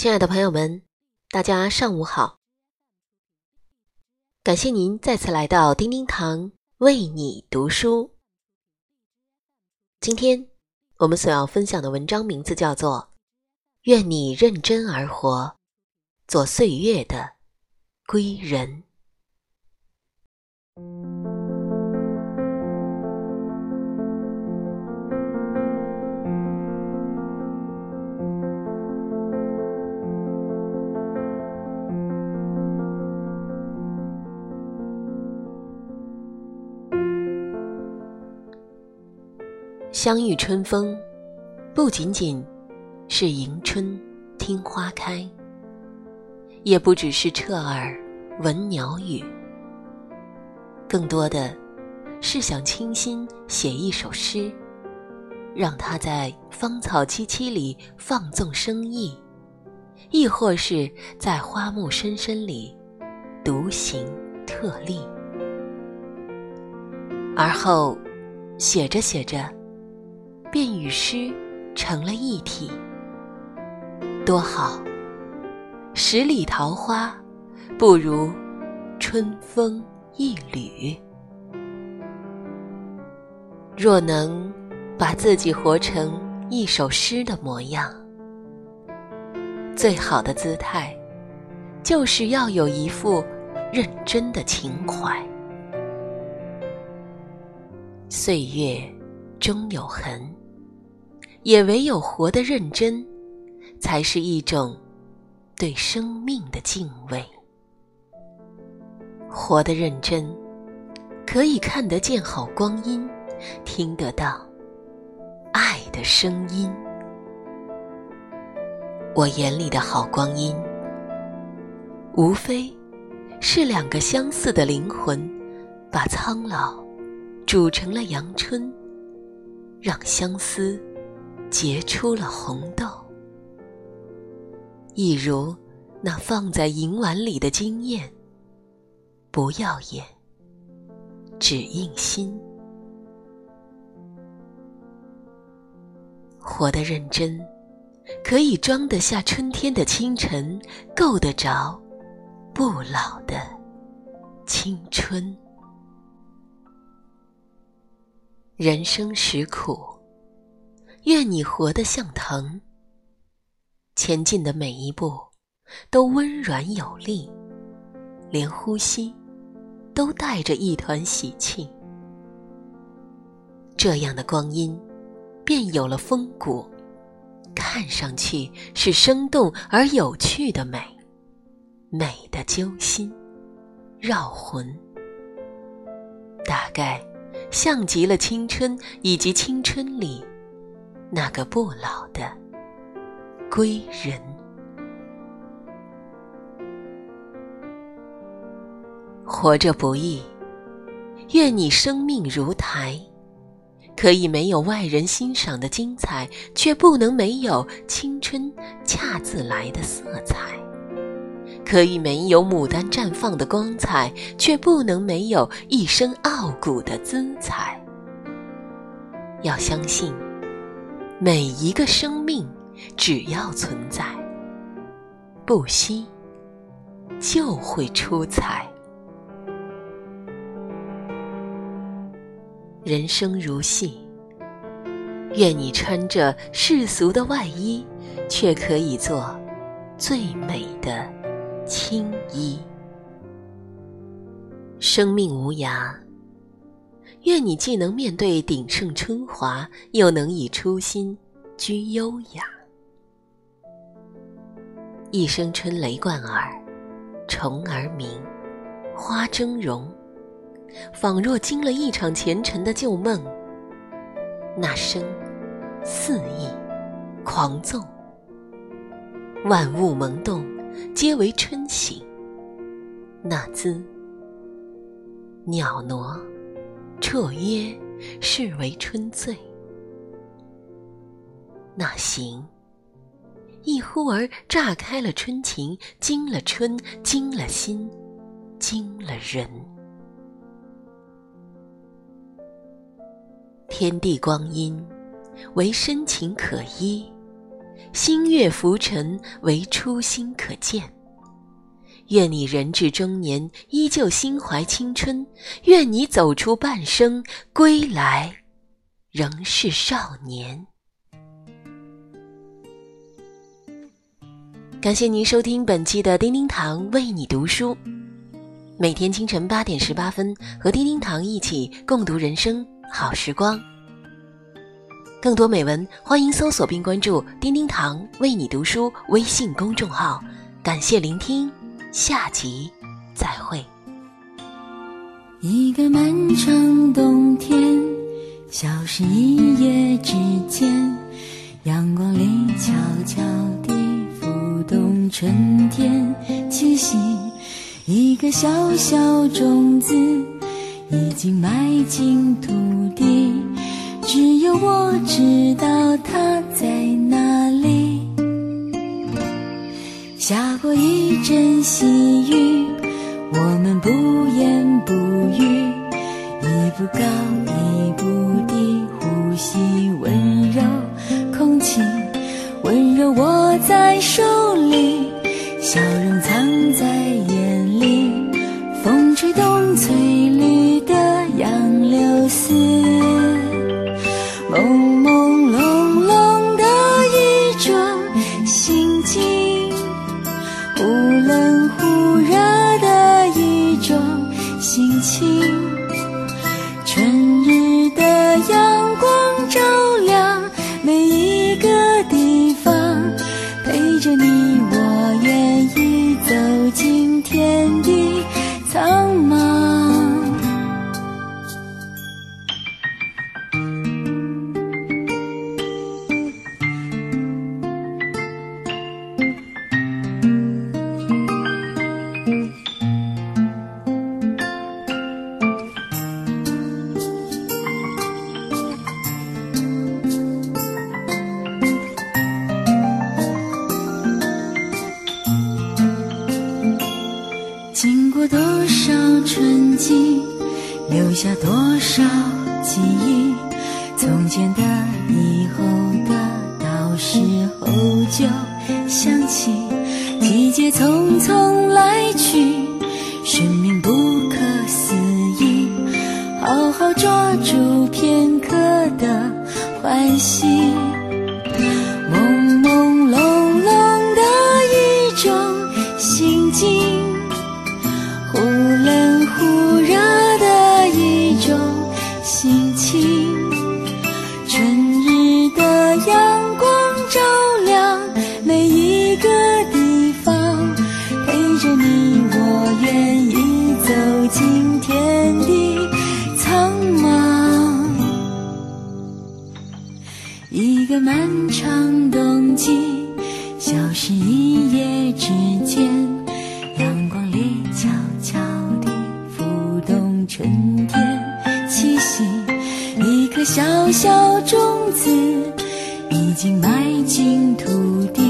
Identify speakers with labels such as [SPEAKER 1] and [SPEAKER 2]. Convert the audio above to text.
[SPEAKER 1] 亲爱的朋友们，大家上午好！感谢您再次来到叮叮堂为你读书。今天我们所要分享的文章名字叫做《愿你认真而活，做岁月的归人》。相遇春风，不仅仅是迎春听花开，也不只是彻耳闻鸟语，更多的是想倾心写一首诗，让它在芳草萋萋里放纵生意，亦或是在花木深深里独行特立，而后写着写着。便与诗成了一体，多好！十里桃花不如春风一缕。若能把自己活成一首诗的模样，最好的姿态，就是要有一副认真的情怀。岁月终有痕。也唯有活得认真，才是一种对生命的敬畏。活得认真，可以看得见好光阴，听得到爱的声音。我眼里的好光阴，无非是两个相似的灵魂，把苍老煮成了阳春，让相思。结出了红豆，一如那放在银碗里的惊艳，不耀眼，只印心。活得认真，可以装得下春天的清晨，够得着不老的青春。人生实苦。愿你活得像藤，前进的每一步都温软有力，连呼吸都带着一团喜庆。这样的光阴，便有了风骨，看上去是生动而有趣的美，美的揪心、绕魂，大概像极了青春以及青春里。那个不老的归人，活着不易。愿你生命如台，可以没有外人欣赏的精彩，却不能没有青春恰自来的色彩；可以没有牡丹绽放的光彩，却不能没有一身傲骨的姿彩。要相信。每一个生命，只要存在，不息就会出彩。人生如戏，愿你穿着世俗的外衣，却可以做最美的青衣。生命无涯。愿你既能面对鼎盛春华，又能以初心居优雅。一声春雷贯耳，虫儿鸣，花争荣，仿若惊了一场前尘的旧梦。那声肆意狂纵，万物萌动，皆为春醒。那姿袅娜。绰约，是为春醉。那行，一忽儿炸开了春情，惊了春，惊了心，惊了人。天地光阴，唯深情可依。星月浮沉，唯初心可见。愿你人至中年，依旧心怀青春；愿你走出半生，归来仍是少年。感谢您收听本期的叮叮堂为你读书，每天清晨八点十八分，和叮叮堂一起共读人生好时光。更多美文，欢迎搜索并关注“叮叮堂为你读书”微信公众号。感谢聆听，下集再会。
[SPEAKER 2] 一个漫长冬天，消失一夜之间，阳光里悄悄地浮动春天气息。一个小小种子，已经埋进土地。只有我知道它在哪里。下过一阵细雨，我们不言不语，一步高一步低，呼吸温柔空气，温柔握在手里，笑容藏在眼里，风吹动翠绿的杨柳丝。下多少记忆？从前的、以后的，到时候就想起。季节匆匆来去，生命不可思议。好好抓住片刻的欢喜。之间，阳光里悄悄地浮动春天气息。一颗小小种子，已经埋进土地，